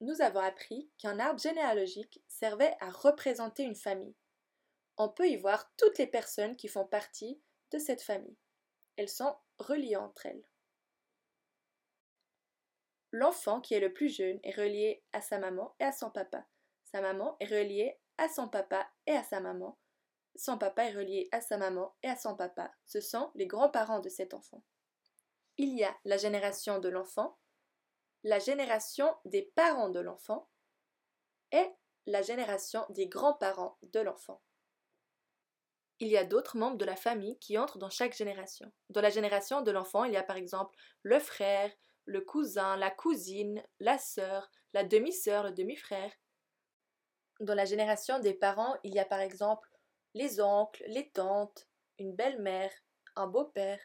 nous avons appris qu'un arbre généalogique servait à représenter une famille. On peut y voir toutes les personnes qui font partie de cette famille. Elles sont reliées entre elles. L'enfant qui est le plus jeune est relié à sa maman et à son papa. Sa maman est reliée à son papa et à sa maman. Son papa est relié à sa maman et à son papa. Ce sont les grands-parents de cet enfant. Il y a la génération de l'enfant, la génération des parents de l'enfant et la génération des grands-parents de l'enfant. Il y a d'autres membres de la famille qui entrent dans chaque génération. Dans la génération de l'enfant, il y a par exemple le frère, le cousin, la cousine, la sœur, la demi-sœur, le demi-frère. Dans la génération des parents, il y a par exemple les oncles, les tantes, une belle-mère, un beau-père,